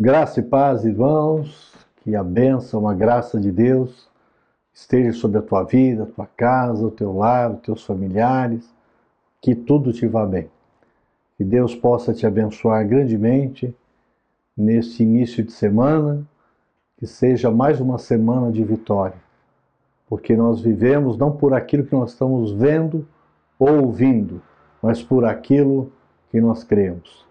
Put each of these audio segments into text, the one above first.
Graça e paz, irmãos, que a bênção, a graça de Deus esteja sobre a tua vida, a tua casa, o teu lar, os teus familiares, que tudo te vá bem. Que Deus possa te abençoar grandemente neste início de semana, que seja mais uma semana de vitória, porque nós vivemos não por aquilo que nós estamos vendo ou ouvindo, mas por aquilo que nós cremos.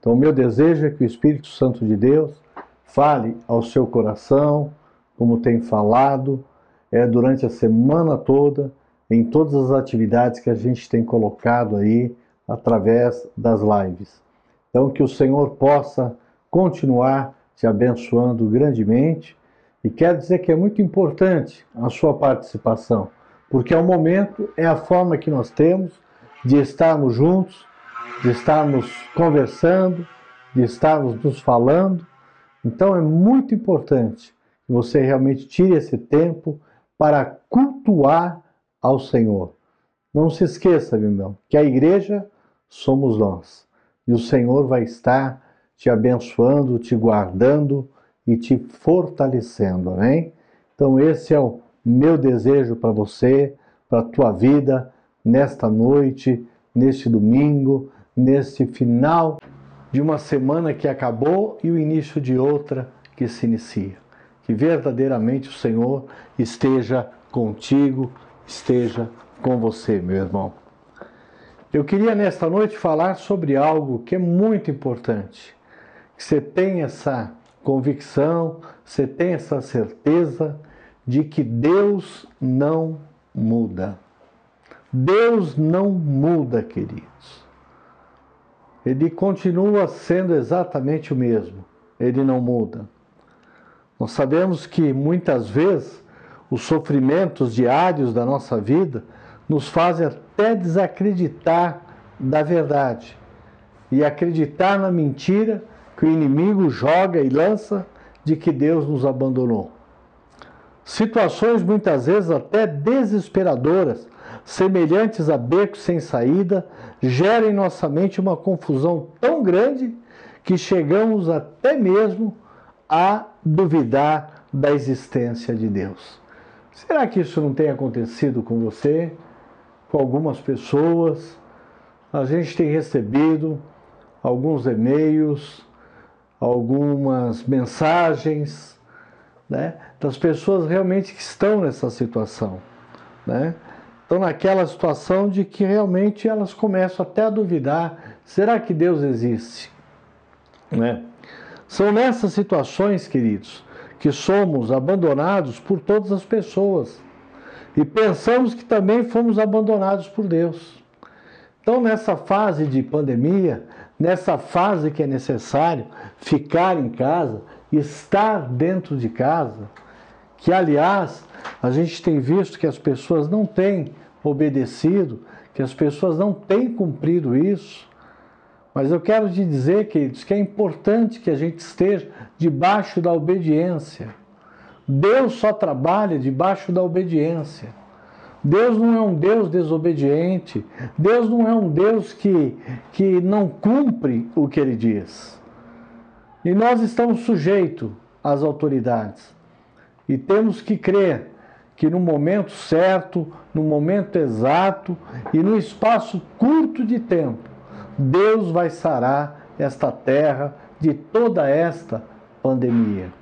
Então, o meu desejo é que o Espírito Santo de Deus fale ao seu coração, como tem falado, é, durante a semana toda, em todas as atividades que a gente tem colocado aí através das lives. Então, que o Senhor possa continuar te abençoando grandemente. E quero dizer que é muito importante a sua participação, porque é o momento, é a forma que nós temos de estarmos juntos de estarmos conversando, de estarmos nos falando. Então é muito importante que você realmente tire esse tempo para cultuar ao Senhor. Não se esqueça, meu irmão, que a igreja somos nós. E o Senhor vai estar te abençoando, te guardando e te fortalecendo, amém? Então esse é o meu desejo para você, para a tua vida nesta noite, neste domingo, neste final de uma semana que acabou e o início de outra que se inicia. Que verdadeiramente o Senhor esteja contigo, esteja com você, meu irmão. Eu queria nesta noite falar sobre algo que é muito importante. Que você tenha essa convicção, você tenha essa certeza de que Deus não muda. Deus não muda, queridos ele continua sendo exatamente o mesmo, ele não muda. Nós sabemos que muitas vezes os sofrimentos diários da nossa vida nos fazem até desacreditar da verdade e acreditar na mentira que o inimigo joga e lança de que Deus nos abandonou. Situações muitas vezes até desesperadoras semelhantes a becos sem saída, gera em nossa mente uma confusão tão grande que chegamos até mesmo a duvidar da existência de Deus. Será que isso não tem acontecido com você, com algumas pessoas? A gente tem recebido alguns e-mails, algumas mensagens, né, das pessoas realmente que estão nessa situação, né? Estão naquela situação de que realmente elas começam até a duvidar: será que Deus existe? Né? São nessas situações, queridos, que somos abandonados por todas as pessoas e pensamos que também fomos abandonados por Deus. Então, nessa fase de pandemia, nessa fase que é necessário ficar em casa, estar dentro de casa, que aliás a gente tem visto que as pessoas não têm obedecido, que as pessoas não têm cumprido isso. Mas eu quero te dizer, queridos, que é importante que a gente esteja debaixo da obediência. Deus só trabalha debaixo da obediência. Deus não é um Deus desobediente. Deus não é um Deus que, que não cumpre o que ele diz. E nós estamos sujeitos às autoridades. E temos que crer que no momento certo, no momento exato e no espaço curto de tempo, Deus vai sarar esta terra de toda esta pandemia.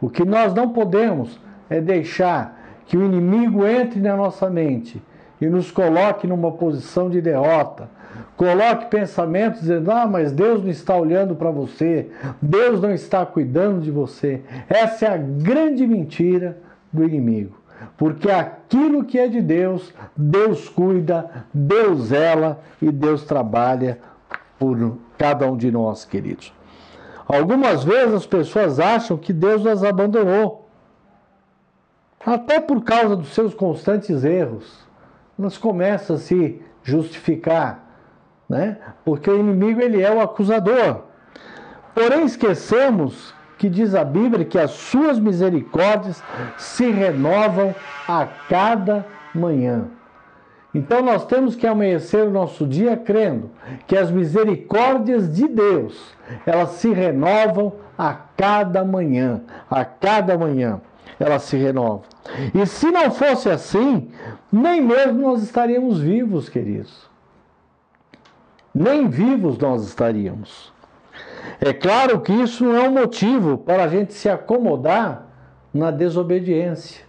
O que nós não podemos é deixar que o inimigo entre na nossa mente e nos coloque numa posição de derrota. Coloque pensamentos dizendo: Ah, mas Deus não está olhando para você, Deus não está cuidando de você. Essa é a grande mentira do inimigo porque aquilo que é de Deus, Deus cuida, Deus zela e Deus trabalha por cada um de nós, queridos. Algumas vezes as pessoas acham que Deus as abandonou, até por causa dos seus constantes erros. Elas começam a se justificar, né? Porque o inimigo ele é o acusador. Porém esquecemos que diz a Bíblia que as suas misericórdias se renovam a cada manhã. Então nós temos que amanhecer o nosso dia crendo que as misericórdias de Deus, elas se renovam a cada manhã, a cada manhã elas se renovam. E se não fosse assim, nem mesmo nós estaríamos vivos, queridos. Nem vivos nós estaríamos. É claro que isso não é um motivo para a gente se acomodar na desobediência.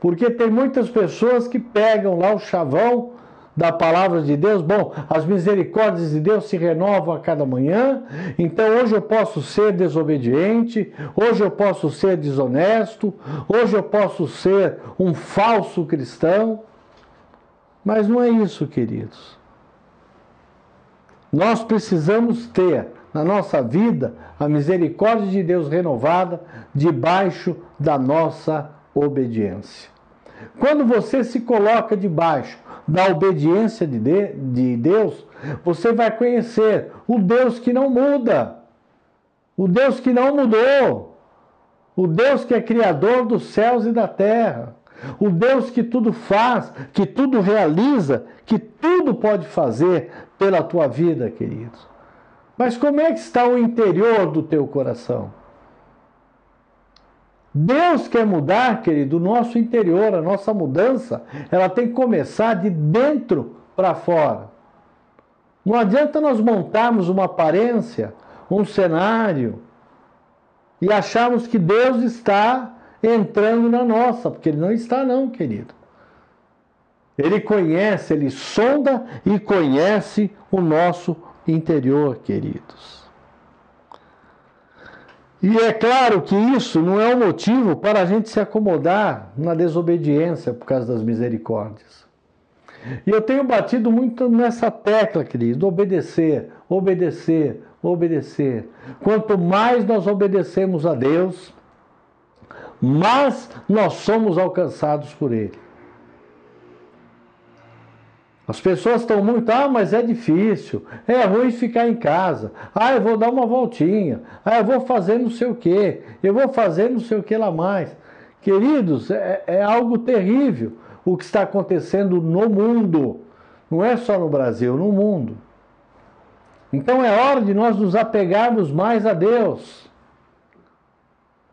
Porque tem muitas pessoas que pegam lá o chavão da palavra de Deus. Bom, as misericórdias de Deus se renovam a cada manhã. Então hoje eu posso ser desobediente, hoje eu posso ser desonesto, hoje eu posso ser um falso cristão. Mas não é isso, queridos. Nós precisamos ter na nossa vida a misericórdia de Deus renovada debaixo da nossa obediência. Quando você se coloca debaixo da obediência de, de Deus, você vai conhecer o Deus que não muda, o Deus que não mudou, o Deus que é criador dos céus e da terra, o Deus que tudo faz, que tudo realiza, que tudo pode fazer pela tua vida, queridos. Mas como é que está o interior do teu coração? Deus quer mudar, querido, o nosso interior, a nossa mudança, ela tem que começar de dentro para fora. Não adianta nós montarmos uma aparência, um cenário, e acharmos que Deus está entrando na nossa, porque Ele não está, não, querido. Ele conhece, ele sonda e conhece o nosso interior, queridos. E é claro que isso não é um motivo para a gente se acomodar na desobediência por causa das misericórdias. E eu tenho batido muito nessa tecla, querido, obedecer, obedecer, obedecer. Quanto mais nós obedecemos a Deus, mais nós somos alcançados por Ele. As pessoas estão muito, ah, mas é difícil, é ruim ficar em casa, ah, eu vou dar uma voltinha, ah, eu vou fazer não sei o que, eu vou fazer não sei o que lá mais. Queridos, é, é algo terrível o que está acontecendo no mundo, não é só no Brasil, no mundo. Então é hora de nós nos apegarmos mais a Deus.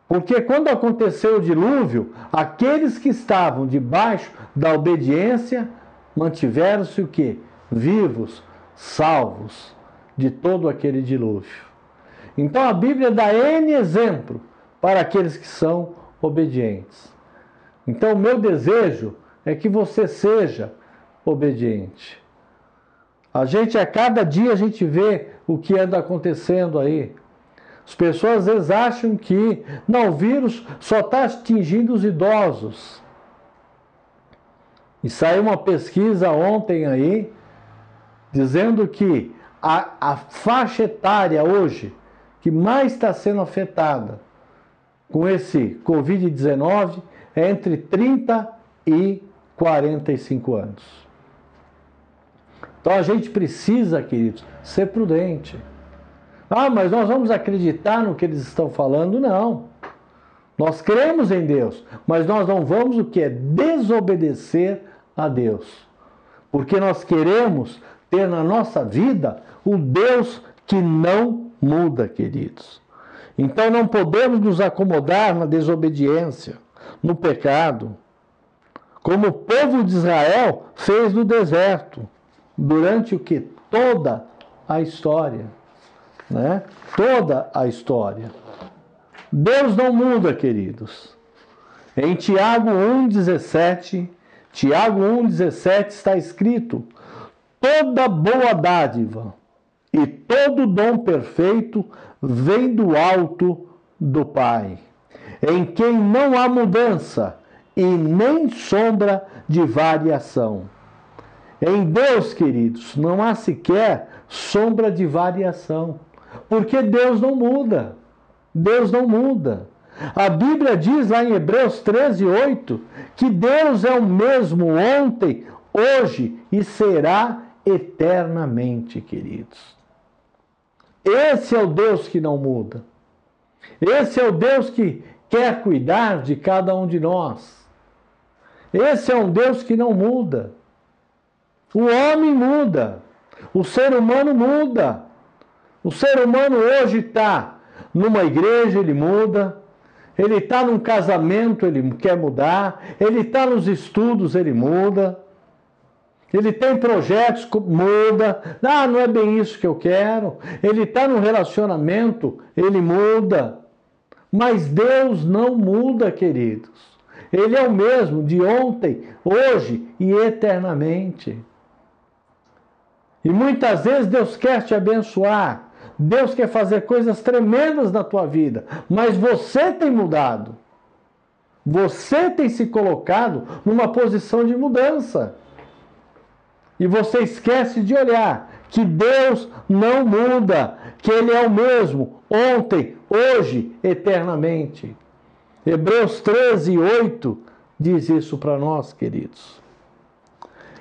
Porque quando aconteceu o dilúvio, aqueles que estavam debaixo da obediência mantiveram-se o que? Vivos, salvos de todo aquele dilúvio. Então a Bíblia dá N exemplo para aqueles que são obedientes. Então o meu desejo é que você seja obediente. A gente a cada dia a gente vê o que anda acontecendo aí. As pessoas às vezes acham que não, o vírus só está atingindo os idosos. E saiu uma pesquisa ontem aí dizendo que a, a faixa etária hoje que mais está sendo afetada com esse Covid-19 é entre 30 e 45 anos. Então a gente precisa, queridos, ser prudente. Ah, mas nós vamos acreditar no que eles estão falando? Não. Nós cremos em Deus, mas nós não vamos o que é desobedecer a Deus. Porque nós queremos ter na nossa vida o Deus que não muda, queridos. Então não podemos nos acomodar na desobediência, no pecado, como o povo de Israel fez no deserto, durante o que? Toda a história. Né? Toda a história. Deus não muda, queridos. Em Tiago 1,17, Tiago 1,17 está escrito: toda boa dádiva e todo dom perfeito vem do alto do Pai, em quem não há mudança e nem sombra de variação. Em Deus, queridos, não há sequer sombra de variação, porque Deus não muda. Deus não muda. A Bíblia diz lá em Hebreus 13, 8, que Deus é o mesmo ontem, hoje e será eternamente, queridos. Esse é o Deus que não muda. Esse é o Deus que quer cuidar de cada um de nós. Esse é um Deus que não muda. O homem muda. O ser humano muda. O ser humano hoje está numa igreja, ele muda. Ele está num casamento, ele quer mudar. Ele está nos estudos, ele muda. Ele tem projetos, muda. Ah, não é bem isso que eu quero. Ele está no relacionamento, ele muda. Mas Deus não muda, queridos. Ele é o mesmo de ontem, hoje e eternamente. E muitas vezes Deus quer te abençoar. Deus quer fazer coisas tremendas na tua vida, mas você tem mudado. Você tem se colocado numa posição de mudança. E você esquece de olhar que Deus não muda, que Ele é o mesmo ontem, hoje, eternamente. Hebreus 13, 8 diz isso para nós, queridos.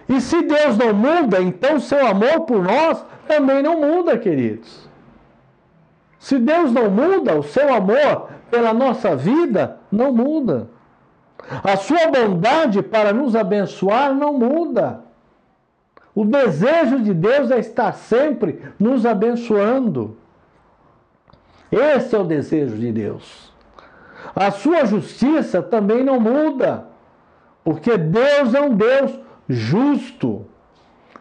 E se Deus não muda, então seu amor por nós também não muda, queridos. Se Deus não muda, o seu amor pela nossa vida não muda. A sua bondade para nos abençoar não muda. O desejo de Deus é estar sempre nos abençoando. Esse é o desejo de Deus. A sua justiça também não muda, porque Deus é um Deus justo.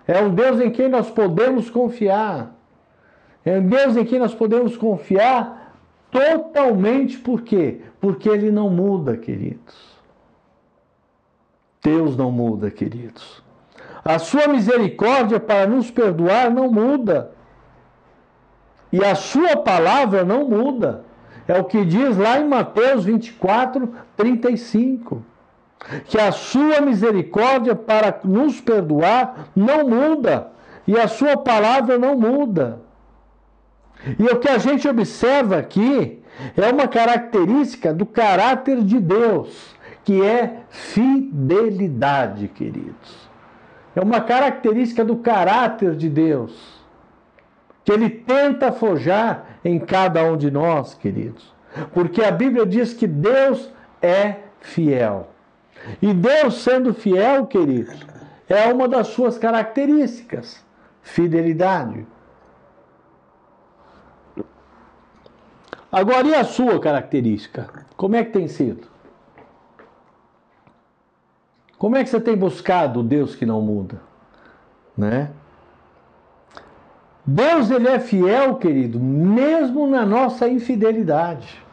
É um Deus em quem nós podemos confiar. É um Deus em quem nós podemos confiar totalmente, por quê? Porque Ele não muda, queridos. Deus não muda, queridos. A sua misericórdia para nos perdoar não muda. E a sua palavra não muda. É o que diz lá em Mateus 24, 35. Que a sua misericórdia para nos perdoar não muda. E a sua palavra não muda. E o que a gente observa aqui é uma característica do caráter de Deus, que é fidelidade, queridos. É uma característica do caráter de Deus que ele tenta forjar em cada um de nós, queridos. Porque a Bíblia diz que Deus é fiel. E Deus sendo fiel, queridos, é uma das suas características, fidelidade. Agora, e a sua característica? Como é que tem sido? Como é que você tem buscado o Deus que não muda? Né? Deus ele é fiel, querido, mesmo na nossa infidelidade.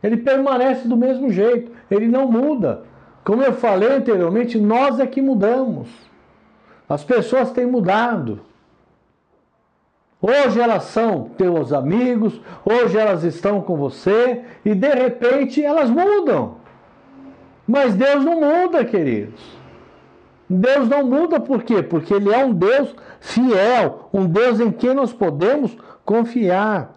Ele permanece do mesmo jeito, ele não muda. Como eu falei anteriormente, nós é que mudamos. As pessoas têm mudado. Hoje elas são teus amigos, hoje elas estão com você e de repente elas mudam. Mas Deus não muda, queridos. Deus não muda por quê? Porque Ele é um Deus fiel, um Deus em quem nós podemos confiar.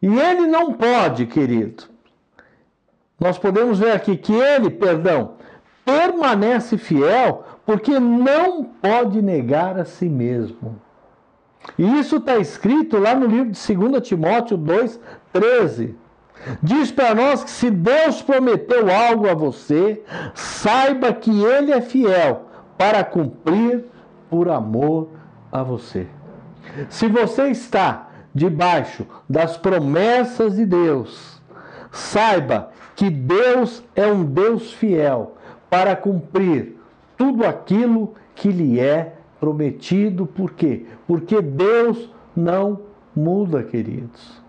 E Ele não pode, querido. Nós podemos ver aqui que Ele, perdão, permanece fiel porque não pode negar a si mesmo. E isso está escrito lá no livro de 2 Timóteo 2, 13. Diz para nós que se Deus prometeu algo a você, saiba que Ele é fiel para cumprir por amor a você. Se você está debaixo das promessas de Deus, saiba que Deus é um Deus fiel para cumprir tudo aquilo que lhe é prometido. Por quê? Porque Deus não muda, queridos.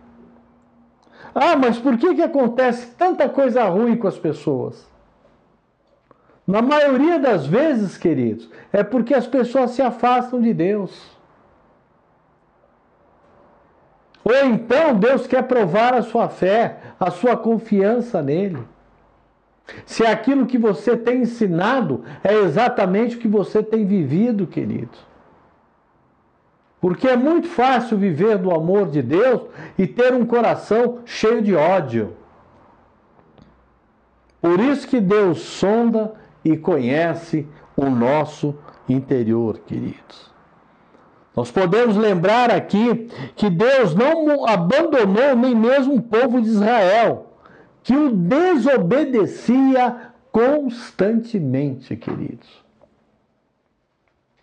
Ah, mas por que, que acontece tanta coisa ruim com as pessoas? Na maioria das vezes, queridos, é porque as pessoas se afastam de Deus. Ou então Deus quer provar a sua fé, a sua confiança nele. Se aquilo que você tem ensinado é exatamente o que você tem vivido, queridos. Porque é muito fácil viver do amor de Deus e ter um coração cheio de ódio. Por isso que Deus sonda e conhece o nosso interior, queridos. Nós podemos lembrar aqui que Deus não abandonou nem mesmo o povo de Israel, que o desobedecia constantemente, queridos.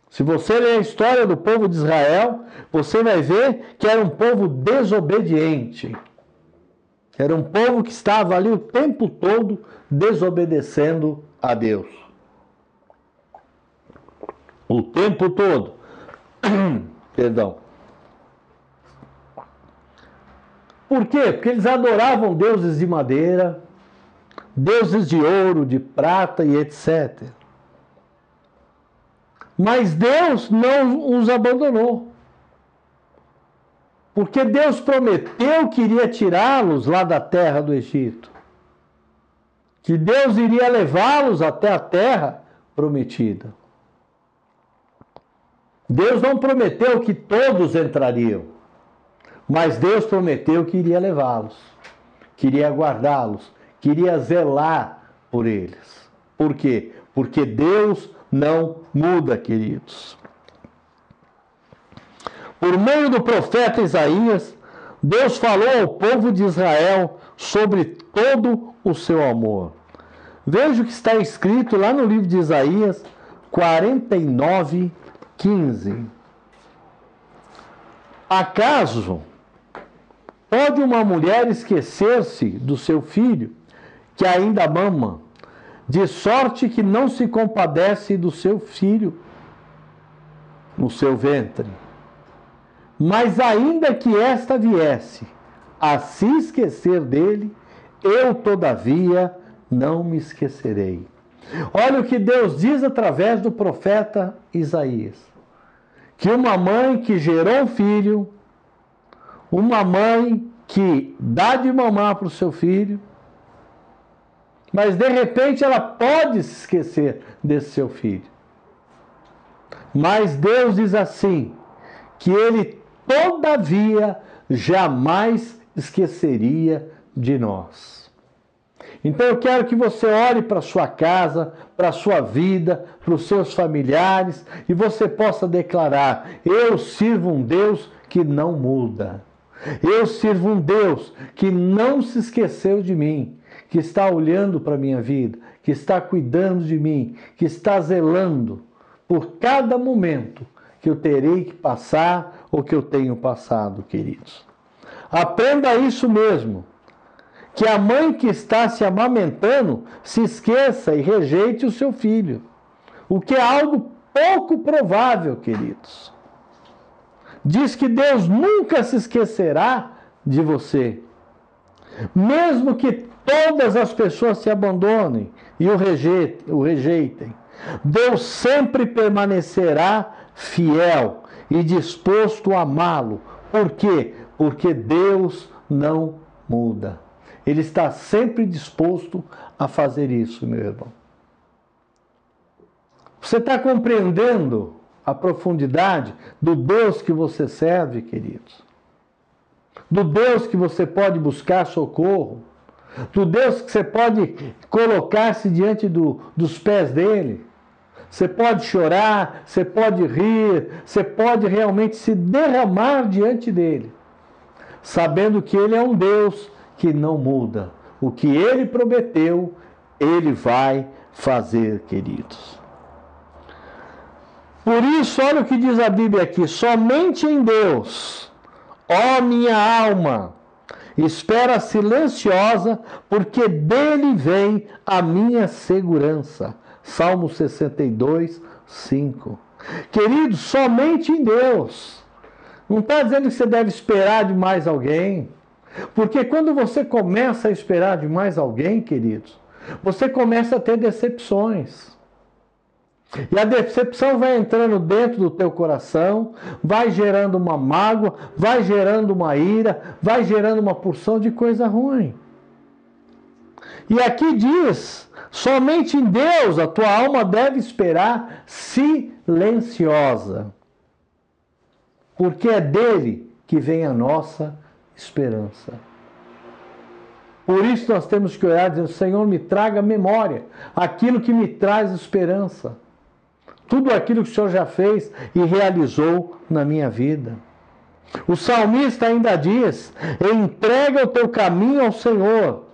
Se você ler a história do povo de Israel, você vai ver que era um povo desobediente. Era um povo que estava ali o tempo todo desobedecendo a Deus. O tempo todo. Perdão. Por quê? Porque eles adoravam deuses de madeira, deuses de ouro, de prata e etc. Mas Deus não os abandonou. Porque Deus prometeu que iria tirá-los lá da terra do Egito. Que Deus iria levá-los até a terra prometida. Deus não prometeu que todos entrariam, mas Deus prometeu que iria levá-los, queria guardá-los, queria zelar por eles. Por quê? Porque Deus não muda, queridos. Por meio do profeta Isaías, Deus falou ao povo de Israel sobre todo o seu amor. Veja o que está escrito lá no livro de Isaías 49, 15. Acaso pode uma mulher esquecer-se do seu filho, que ainda mama, de sorte que não se compadece do seu filho no seu ventre? Mas ainda que esta viesse a se esquecer dele, eu todavia não me esquecerei. Olha o que Deus diz através do profeta Isaías: que uma mãe que gerou um filho, uma mãe que dá de mamar para o seu filho, mas de repente ela pode se esquecer desse seu filho. Mas Deus diz assim: que ele todavia jamais esqueceria de nós. Então eu quero que você olhe para sua casa, para sua vida, para os seus familiares e você possa declarar: Eu sirvo um Deus que não muda. Eu sirvo um Deus que não se esqueceu de mim, que está olhando para a minha vida, que está cuidando de mim, que está zelando por cada momento que eu terei que passar ou que eu tenho passado, queridos. Aprenda isso mesmo que a mãe que está se amamentando se esqueça e rejeite o seu filho, o que é algo pouco provável, queridos. Diz que Deus nunca se esquecerá de você, mesmo que todas as pessoas se abandonem e o rejeitem, o rejeitem. Deus sempre permanecerá fiel e disposto a amá-lo. Por quê? Porque Deus não muda. Ele está sempre disposto a fazer isso, meu irmão. Você está compreendendo a profundidade do Deus que você serve, queridos? Do Deus que você pode buscar socorro? Do Deus que você pode colocar-se diante do, dos pés dele? Você pode chorar, você pode rir, você pode realmente se derramar diante dele, sabendo que ele é um Deus que não muda. O que ele prometeu, ele vai fazer, queridos. Por isso, olha o que diz a Bíblia aqui: somente em Deus, ó minha alma, espera silenciosa, porque dele vem a minha segurança. Salmo 62, 5. Queridos, somente em Deus. Não está dizendo que você deve esperar de mais alguém. Porque quando você começa a esperar de mais alguém, queridos, você começa a ter decepções. E a decepção vai entrando dentro do teu coração, vai gerando uma mágoa, vai gerando uma ira, vai gerando uma porção de coisa ruim. E aqui diz: somente em Deus a tua alma deve esperar silenciosa, porque é dele que vem a nossa esperança. Por isso nós temos que orar dizendo: Senhor, me traga memória, aquilo que me traz esperança. Tudo aquilo que o Senhor já fez e realizou na minha vida. O salmista ainda diz: entrega o teu caminho ao Senhor,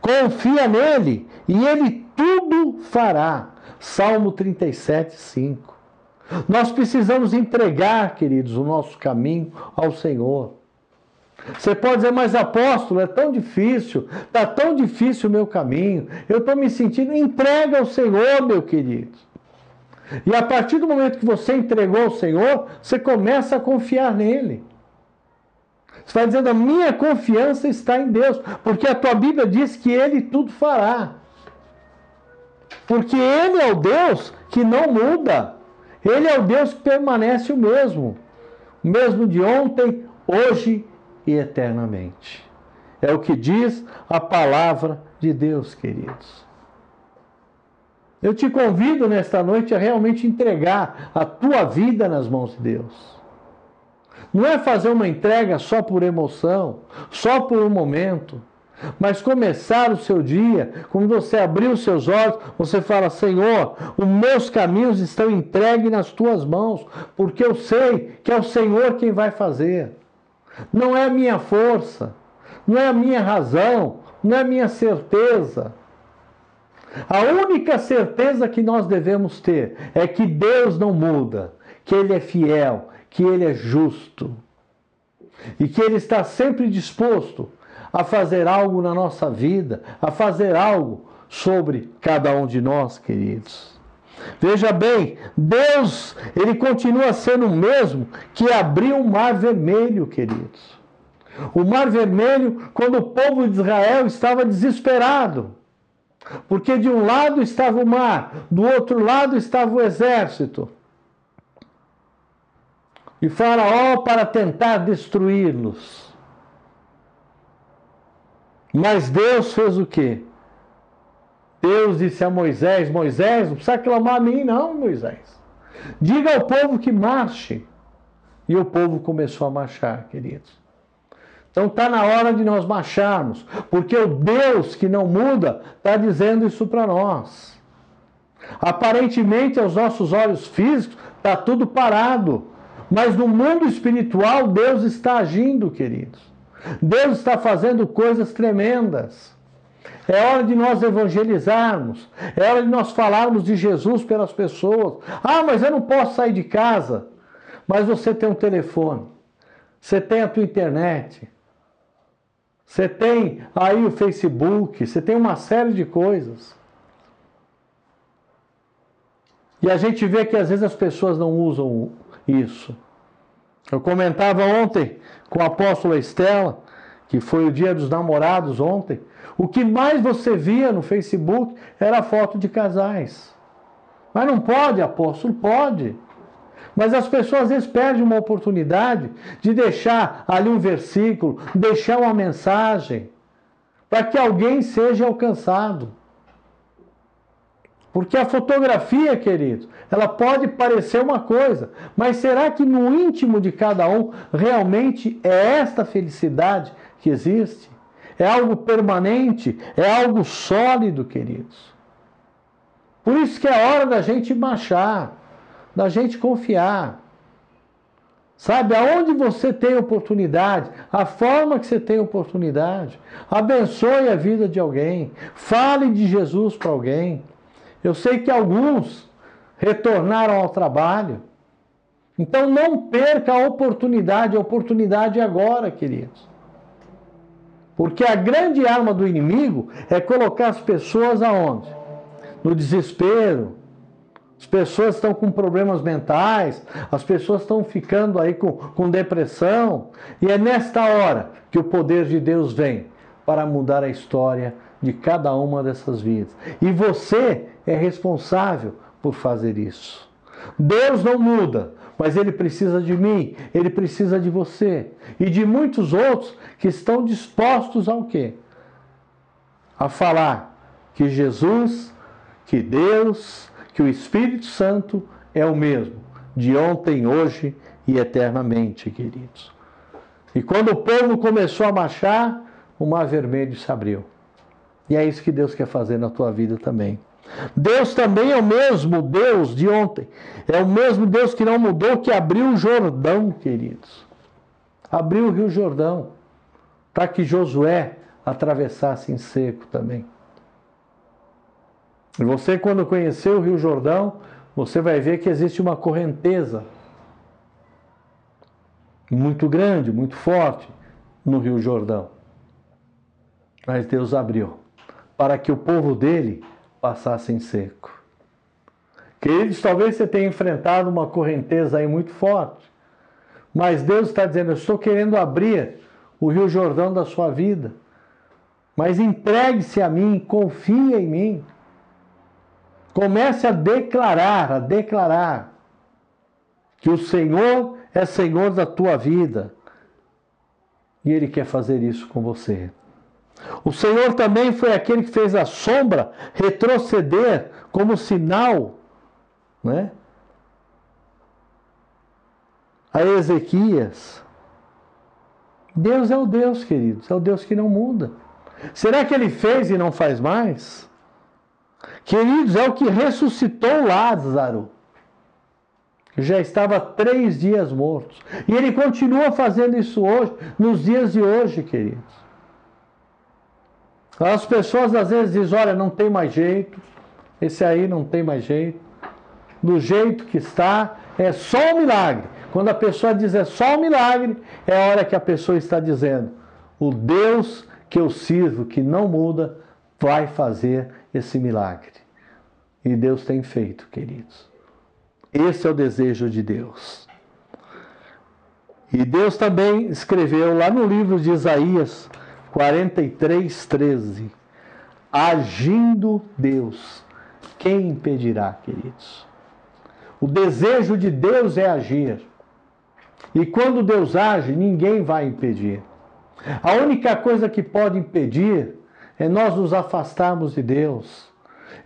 confia nele e ele tudo fará. Salmo 37, 5. Nós precisamos entregar, queridos, o nosso caminho ao Senhor. Você pode dizer, mas apóstolo, é tão difícil, está tão difícil o meu caminho, eu estou me sentindo. Entrega ao Senhor, meu querido. E a partir do momento que você entregou ao Senhor, você começa a confiar nele. Você vai dizendo, a minha confiança está em Deus, porque a tua Bíblia diz que Ele tudo fará. Porque Ele é o Deus que não muda. Ele é o Deus que permanece o mesmo. O mesmo de ontem, hoje e eternamente. É o que diz a palavra de Deus, queridos. Eu te convido nesta noite a realmente entregar a tua vida nas mãos de Deus. Não é fazer uma entrega só por emoção, só por um momento, mas começar o seu dia, quando você abrir os seus olhos, você fala: Senhor, os meus caminhos estão entregues nas tuas mãos, porque eu sei que é o Senhor quem vai fazer. Não é a minha força, não é a minha razão, não é a minha certeza a única certeza que nós devemos ter é que Deus não muda, que Ele é fiel, que Ele é justo e que Ele está sempre disposto a fazer algo na nossa vida, a fazer algo sobre cada um de nós, queridos. Veja bem, Deus, ele continua sendo o mesmo que abriu o mar vermelho, queridos. O mar vermelho, quando o povo de Israel estava desesperado. Porque de um lado estava o mar, do outro lado estava o exército. E Faraó para tentar destruí-los. Mas Deus fez o quê? Deus disse a Moisés: Moisés, não precisa clamar a mim, não, Moisés. Diga ao povo que marche. E o povo começou a marchar, queridos. Então está na hora de nós marcharmos, porque o Deus que não muda está dizendo isso para nós. Aparentemente, aos nossos olhos físicos, está tudo parado. Mas no mundo espiritual, Deus está agindo, queridos. Deus está fazendo coisas tremendas. É hora de nós evangelizarmos. É hora de nós falarmos de Jesus pelas pessoas. Ah, mas eu não posso sair de casa. Mas você tem um telefone. Você tem a tua internet. Você tem aí o Facebook, você tem uma série de coisas. E a gente vê que às vezes as pessoas não usam isso. Eu comentava ontem com a apóstola Estela, que foi o dia dos namorados ontem. O que mais você via no Facebook era foto de casais. Mas não pode, apóstolo? Pode. Mas as pessoas às vezes perdem uma oportunidade de deixar ali um versículo, deixar uma mensagem, para que alguém seja alcançado. Porque a fotografia, querido, ela pode parecer uma coisa, mas será que no íntimo de cada um realmente é esta felicidade que existe? É algo permanente? É algo sólido, queridos? Por isso que é hora da gente marchar da gente confiar. Sabe, aonde você tem oportunidade, a forma que você tem oportunidade, abençoe a vida de alguém, fale de Jesus para alguém. Eu sei que alguns retornaram ao trabalho, então não perca a oportunidade, a oportunidade é agora, queridos. Porque a grande arma do inimigo é colocar as pessoas aonde? No desespero, as pessoas estão com problemas mentais, as pessoas estão ficando aí com, com depressão. E é nesta hora que o poder de Deus vem para mudar a história de cada uma dessas vidas. E você é responsável por fazer isso. Deus não muda, mas Ele precisa de mim, Ele precisa de você e de muitos outros que estão dispostos ao quê? A falar que Jesus, que Deus, que o Espírito Santo é o mesmo, de ontem, hoje e eternamente, queridos. E quando o povo começou a marchar, o mar vermelho se abriu. E é isso que Deus quer fazer na tua vida também. Deus também é o mesmo Deus de ontem. É o mesmo Deus que não mudou, que abriu o Jordão, queridos. Abriu o Rio Jordão, para que Josué atravessasse em seco também. Você, quando conheceu o Rio Jordão, você vai ver que existe uma correnteza muito grande, muito forte no Rio Jordão. Mas Deus abriu para que o povo dele passasse em seco. Queridos, talvez você tenha enfrentado uma correnteza aí muito forte, mas Deus está dizendo: Eu estou querendo abrir o Rio Jordão da sua vida, mas entregue-se a mim, confie em mim. Comece a declarar, a declarar que o Senhor é Senhor da tua vida. E Ele quer fazer isso com você. O Senhor também foi aquele que fez a sombra retroceder como sinal, né? A Ezequias. Deus é o Deus, queridos, é o Deus que não muda. Será que ele fez e não faz mais? Queridos, é o que ressuscitou Lázaro já estava três dias morto. E ele continua fazendo isso hoje, nos dias de hoje, queridos. As pessoas às vezes dizem: olha, não tem mais jeito, esse aí não tem mais jeito. Do jeito que está, é só um milagre. Quando a pessoa diz é só um milagre, é a hora que a pessoa está dizendo: o Deus que eu sirvo, que não muda, vai fazer esse milagre. E Deus tem feito, queridos. Esse é o desejo de Deus. E Deus também escreveu lá no livro de Isaías 43, 13: Agindo Deus, quem impedirá, queridos? O desejo de Deus é agir. E quando Deus age, ninguém vai impedir. A única coisa que pode impedir é nós nos afastarmos de Deus.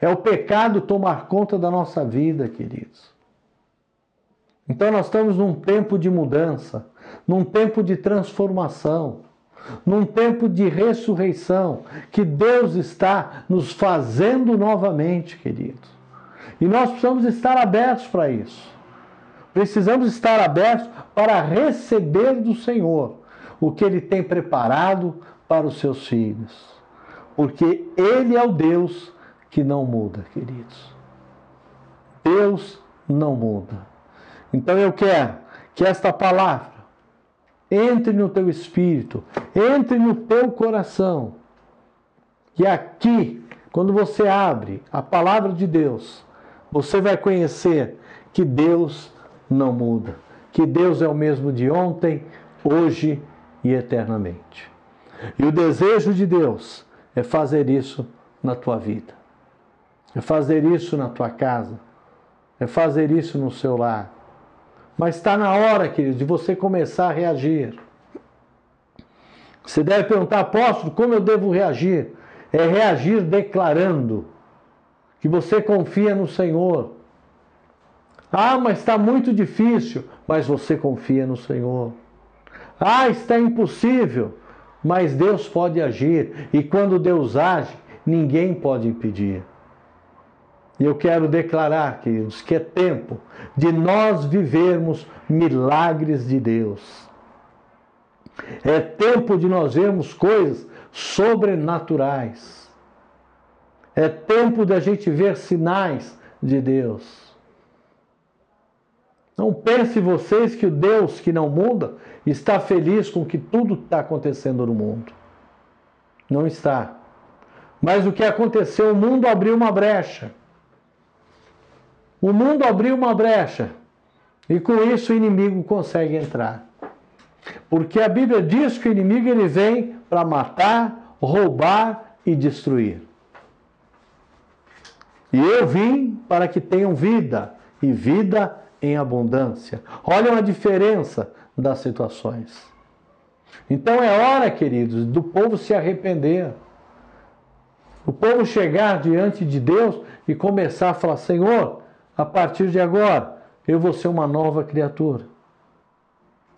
É o pecado tomar conta da nossa vida, queridos. Então nós estamos num tempo de mudança, num tempo de transformação, num tempo de ressurreição, que Deus está nos fazendo novamente, queridos. E nós precisamos estar abertos para isso. Precisamos estar abertos para receber do Senhor o que Ele tem preparado para os seus filhos. Porque Ele é o Deus que não muda, queridos. Deus não muda. Então eu quero que esta palavra entre no teu espírito, entre no teu coração. E aqui, quando você abre a palavra de Deus, você vai conhecer que Deus não muda, que Deus é o mesmo de ontem, hoje e eternamente. E o desejo de Deus é fazer isso na tua vida, é fazer isso na tua casa, é fazer isso no seu lar mas está na hora, querido, de você começar a reagir. Você deve perguntar, apóstolo, como eu devo reagir? É reagir declarando que você confia no Senhor. Ah, mas está muito difícil, mas você confia no Senhor. Ah, está impossível, mas Deus pode agir. E quando Deus age, ninguém pode impedir. E eu quero declarar, queridos, que é tempo de nós vivermos milagres de Deus. É tempo de nós vermos coisas sobrenaturais. É tempo de a gente ver sinais de Deus. Não pense vocês que o Deus que não muda está feliz com que tudo está acontecendo no mundo. Não está. Mas o que aconteceu, o mundo abriu uma brecha. O mundo abriu uma brecha e com isso o inimigo consegue entrar. Porque a Bíblia diz que o inimigo ele vem para matar, roubar e destruir. E eu vim para que tenham vida e vida em abundância. Olha a diferença das situações. Então é hora, queridos, do povo se arrepender. O povo chegar diante de Deus e começar a falar: Senhor, a partir de agora, eu vou ser uma nova criatura.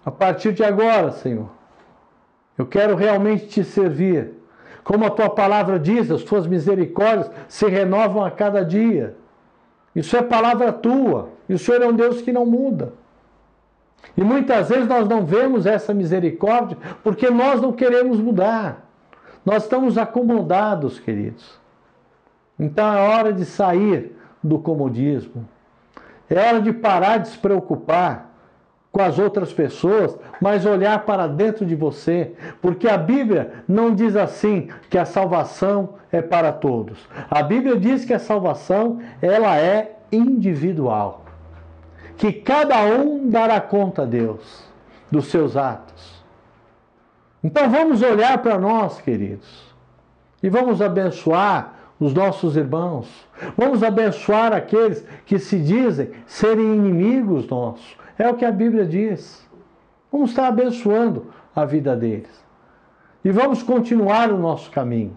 A partir de agora, Senhor, eu quero realmente te servir. Como a tua palavra diz, as tuas misericórdias se renovam a cada dia. Isso é palavra tua. E o Senhor é um Deus que não muda. E muitas vezes nós não vemos essa misericórdia porque nós não queremos mudar. Nós estamos acomodados, queridos. Então é hora de sair do comodismo. É hora de parar de se preocupar com as outras pessoas, mas olhar para dentro de você, porque a Bíblia não diz assim que a salvação é para todos. A Bíblia diz que a salvação ela é individual, que cada um dará conta a Deus dos seus atos. Então vamos olhar para nós, queridos, e vamos abençoar os nossos irmãos. Vamos abençoar aqueles que se dizem serem inimigos nossos. É o que a Bíblia diz. Vamos estar abençoando a vida deles. E vamos continuar o nosso caminho.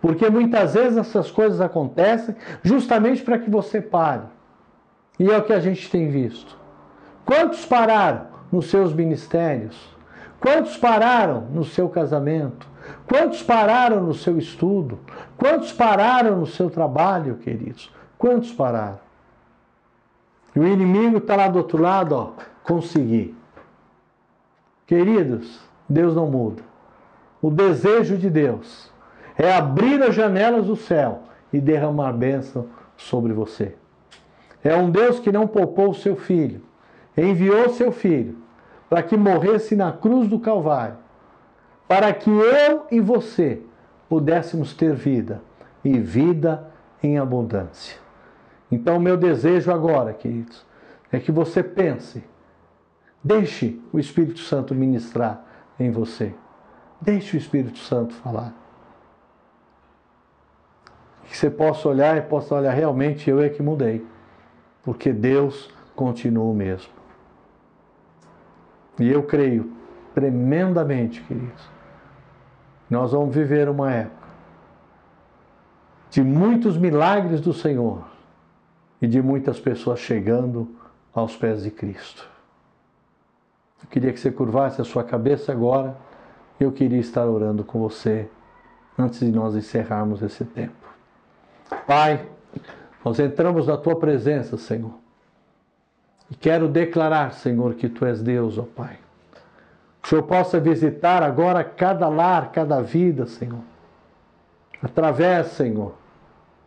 Porque muitas vezes essas coisas acontecem justamente para que você pare. E é o que a gente tem visto. Quantos pararam nos seus ministérios? Quantos pararam no seu casamento? Quantos pararam no seu estudo? Quantos pararam no seu trabalho, queridos? Quantos pararam? E o inimigo está lá do outro lado, ó, conseguir. Queridos, Deus não muda. O desejo de Deus é abrir as janelas do céu e derramar bênção sobre você. É um Deus que não poupou o seu filho, enviou seu filho para que morresse na cruz do Calvário, para que eu e você pudéssemos ter vida e vida em abundância. Então, meu desejo agora, queridos, é que você pense, deixe o Espírito Santo ministrar em você, deixe o Espírito Santo falar. Que você possa olhar e possa olhar, realmente eu é que mudei, porque Deus continua o mesmo. E eu creio tremendamente, queridos, nós vamos viver uma época de muitos milagres do Senhor e de muitas pessoas chegando aos pés de Cristo. Eu queria que você curvasse a sua cabeça agora. Eu queria estar orando com você antes de nós encerrarmos esse tempo. Pai, nós entramos na tua presença, Senhor. E quero declarar, Senhor, que tu és Deus, ó Pai. Que o Senhor possa visitar agora cada lar, cada vida, Senhor. Através, Senhor,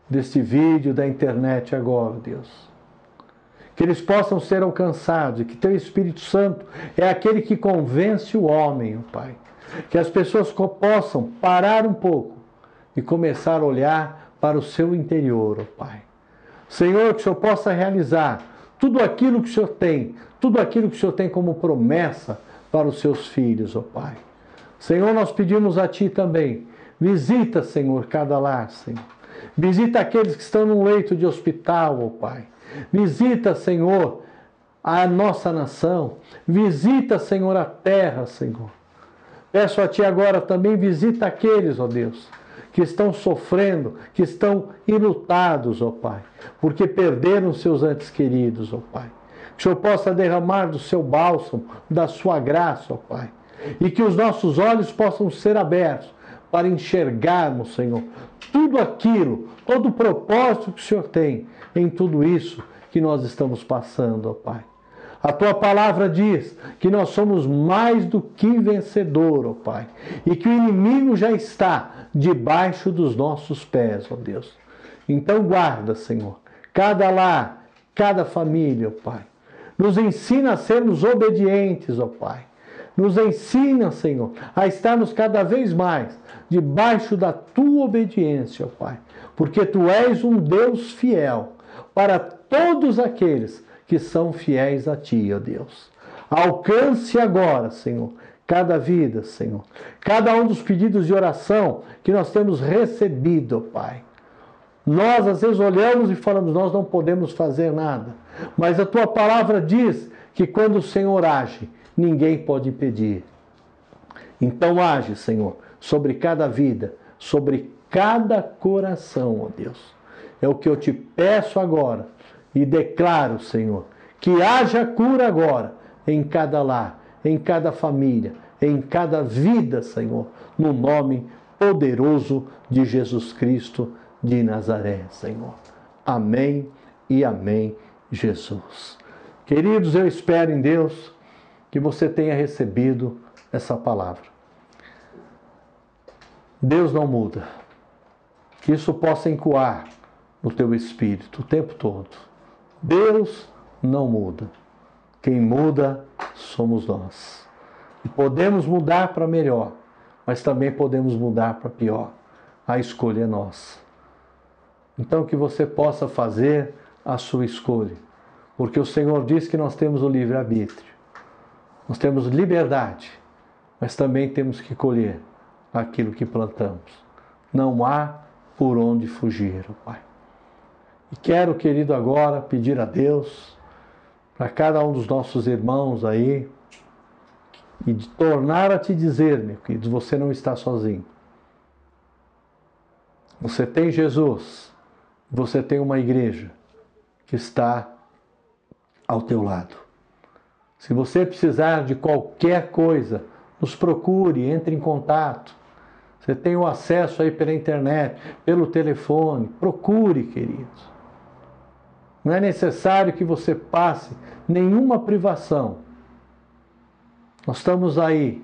deste vídeo da internet agora, Deus. Que eles possam ser alcançados que teu Espírito Santo é aquele que convence o homem, ó Pai. Que as pessoas possam parar um pouco e começar a olhar para o seu interior, ó Pai. Senhor, que o Senhor possa realizar tudo aquilo que o Senhor tem, tudo aquilo que o Senhor tem como promessa para os seus filhos, ó Pai. Senhor, nós pedimos a Ti também, visita, Senhor, cada lar, Senhor. Visita aqueles que estão num leito de hospital, ó Pai. Visita, Senhor, a nossa nação. Visita, Senhor, a terra, Senhor. Peço a Ti agora também, visita aqueles, ó Deus, que estão sofrendo, que estão enlutados, ó Pai, porque perderam seus antes queridos, ó Pai. Que o Senhor possa derramar do seu bálsamo, da sua graça, ó Pai. E que os nossos olhos possam ser abertos para enxergarmos, Senhor, tudo aquilo, todo o propósito que o Senhor tem em tudo isso que nós estamos passando, ó Pai. A tua palavra diz que nós somos mais do que vencedor, ó Pai, e que o inimigo já está debaixo dos nossos pés, ó Deus. Então guarda, Senhor, cada lar, cada família, ó Pai. Nos ensina a sermos obedientes, ó Pai. Nos ensina, Senhor, a estarmos cada vez mais debaixo da tua obediência, ó Pai, porque tu és um Deus fiel para todos aqueles que são fiéis a Ti, ó Deus. Alcance agora, Senhor, cada vida, Senhor, cada um dos pedidos de oração que nós temos recebido, ó Pai. Nós às vezes olhamos e falamos, nós não podemos fazer nada, mas a Tua palavra diz que quando o Senhor age, ninguém pode impedir. Então age, Senhor, sobre cada vida, sobre cada coração, ó Deus. É o que eu te peço agora e declaro, Senhor, que haja cura agora em cada lar, em cada família, em cada vida, Senhor, no nome poderoso de Jesus Cristo de Nazaré, Senhor. Amém e amém, Jesus. Queridos, eu espero em Deus que você tenha recebido essa palavra. Deus não muda. Que isso possa encoar no teu espírito o tempo todo. Deus não muda. Quem muda somos nós. E podemos mudar para melhor, mas também podemos mudar para pior. A escolha é nossa. Então que você possa fazer a sua escolha, porque o Senhor diz que nós temos o livre arbítrio. Nós temos liberdade, mas também temos que colher aquilo que plantamos. Não há por onde fugir, Pai. E quero, querido, agora pedir a Deus para cada um dos nossos irmãos aí e de tornar a te dizer, meu querido, você não está sozinho. Você tem Jesus, você tem uma igreja que está ao teu lado. Se você precisar de qualquer coisa, nos procure, entre em contato. Você tem o acesso aí pela internet, pelo telefone. Procure, queridos. Não é necessário que você passe nenhuma privação. Nós estamos aí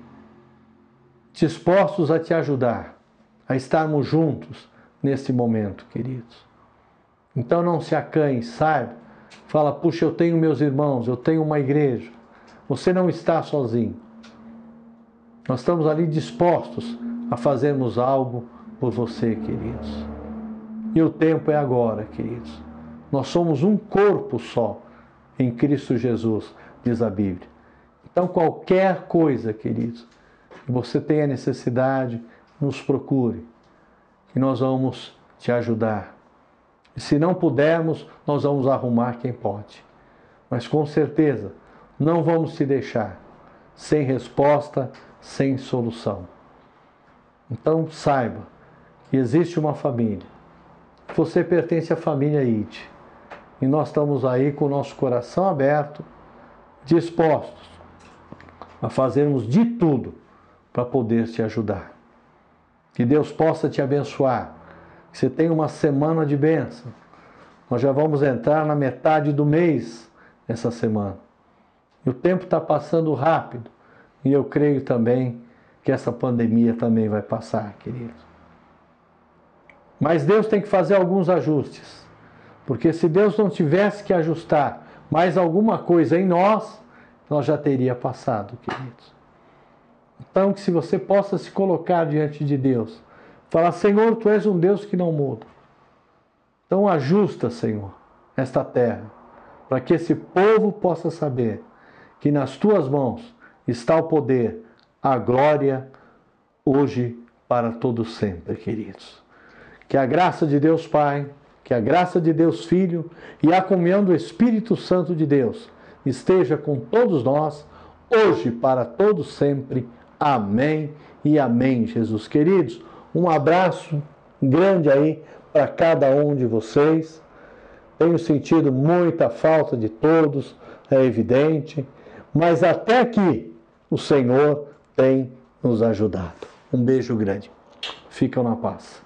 dispostos a te ajudar, a estarmos juntos nesse momento, queridos. Então não se acanhe, saiba. Fala, puxa, eu tenho meus irmãos, eu tenho uma igreja. Você não está sozinho. Nós estamos ali dispostos a fazermos algo por você, queridos. E o tempo é agora, queridos. Nós somos um corpo só em Cristo Jesus, diz a Bíblia. Então, qualquer coisa, queridos, que você tenha necessidade, nos procure, que nós vamos te ajudar. E se não pudermos, nós vamos arrumar quem pode. Mas com certeza, não vamos te deixar sem resposta, sem solução. Então saiba que existe uma família. Você pertence à família IT. E nós estamos aí com o nosso coração aberto, dispostos a fazermos de tudo para poder te ajudar. Que Deus possa te abençoar. Que você tenha uma semana de bênção. Nós já vamos entrar na metade do mês essa semana. E o tempo está passando rápido. E eu creio também que essa pandemia também vai passar, querido. Mas Deus tem que fazer alguns ajustes. Porque se Deus não tivesse que ajustar mais alguma coisa em nós, nós já teria passado, queridos. Então, que se você possa se colocar diante de Deus, falar: Senhor, tu és um Deus que não muda. Então, ajusta, Senhor, esta terra, para que esse povo possa saber que nas tuas mãos está o poder a glória hoje para todos sempre, queridos. Que a graça de Deus Pai, que a graça de Deus Filho e a comunhão do Espírito Santo de Deus esteja com todos nós, hoje para todos sempre. Amém e amém, Jesus queridos. Um abraço grande aí para cada um de vocês. Tenho sentido muita falta de todos, é evidente, mas até aqui o Senhor tem nos ajudado. Um beijo grande. Ficam na paz.